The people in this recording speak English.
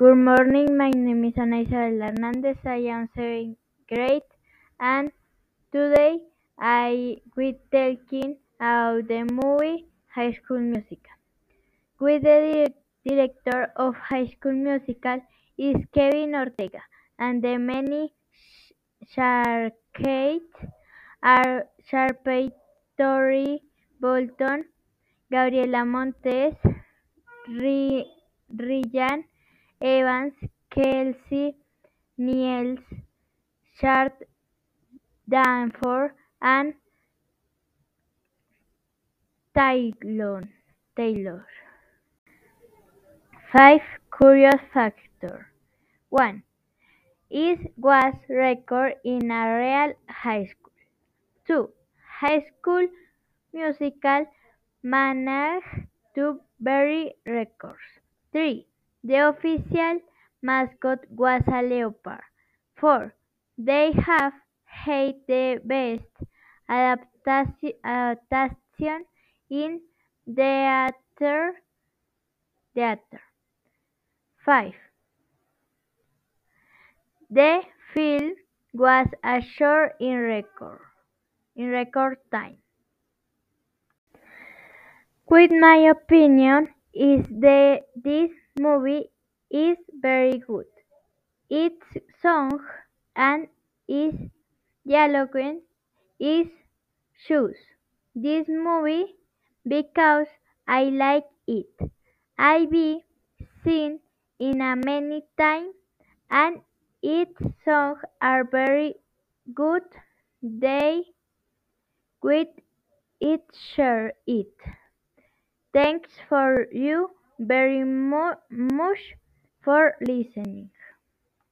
Good morning. My name is Ana Isabel Hernandez. I am seventh grade and today I will talking about the movie High School Musical. With the director of High School Musical is Kevin Ortega and the many Sharkeyes are Sharpay, Troy Bolton, Gabriella Montez, Ryan Evans, Kelsi Niels, Chad Danforth, and Taylor. Taylor. 5 Curious Factor 1. It was recorded in a real high school. 2. High School Musical managed to bury records. 3. The official mascot was a leopard. 4. They have had the best adaptation in theater. theater. 5. The film was a short in record in record time. With my opinion is the this movie is very good. Its song and its dialogue is shoes. this movie because I like it. I've seen in a many time and its songs are very good. They with it share it. Thanks for you very mu much for listening.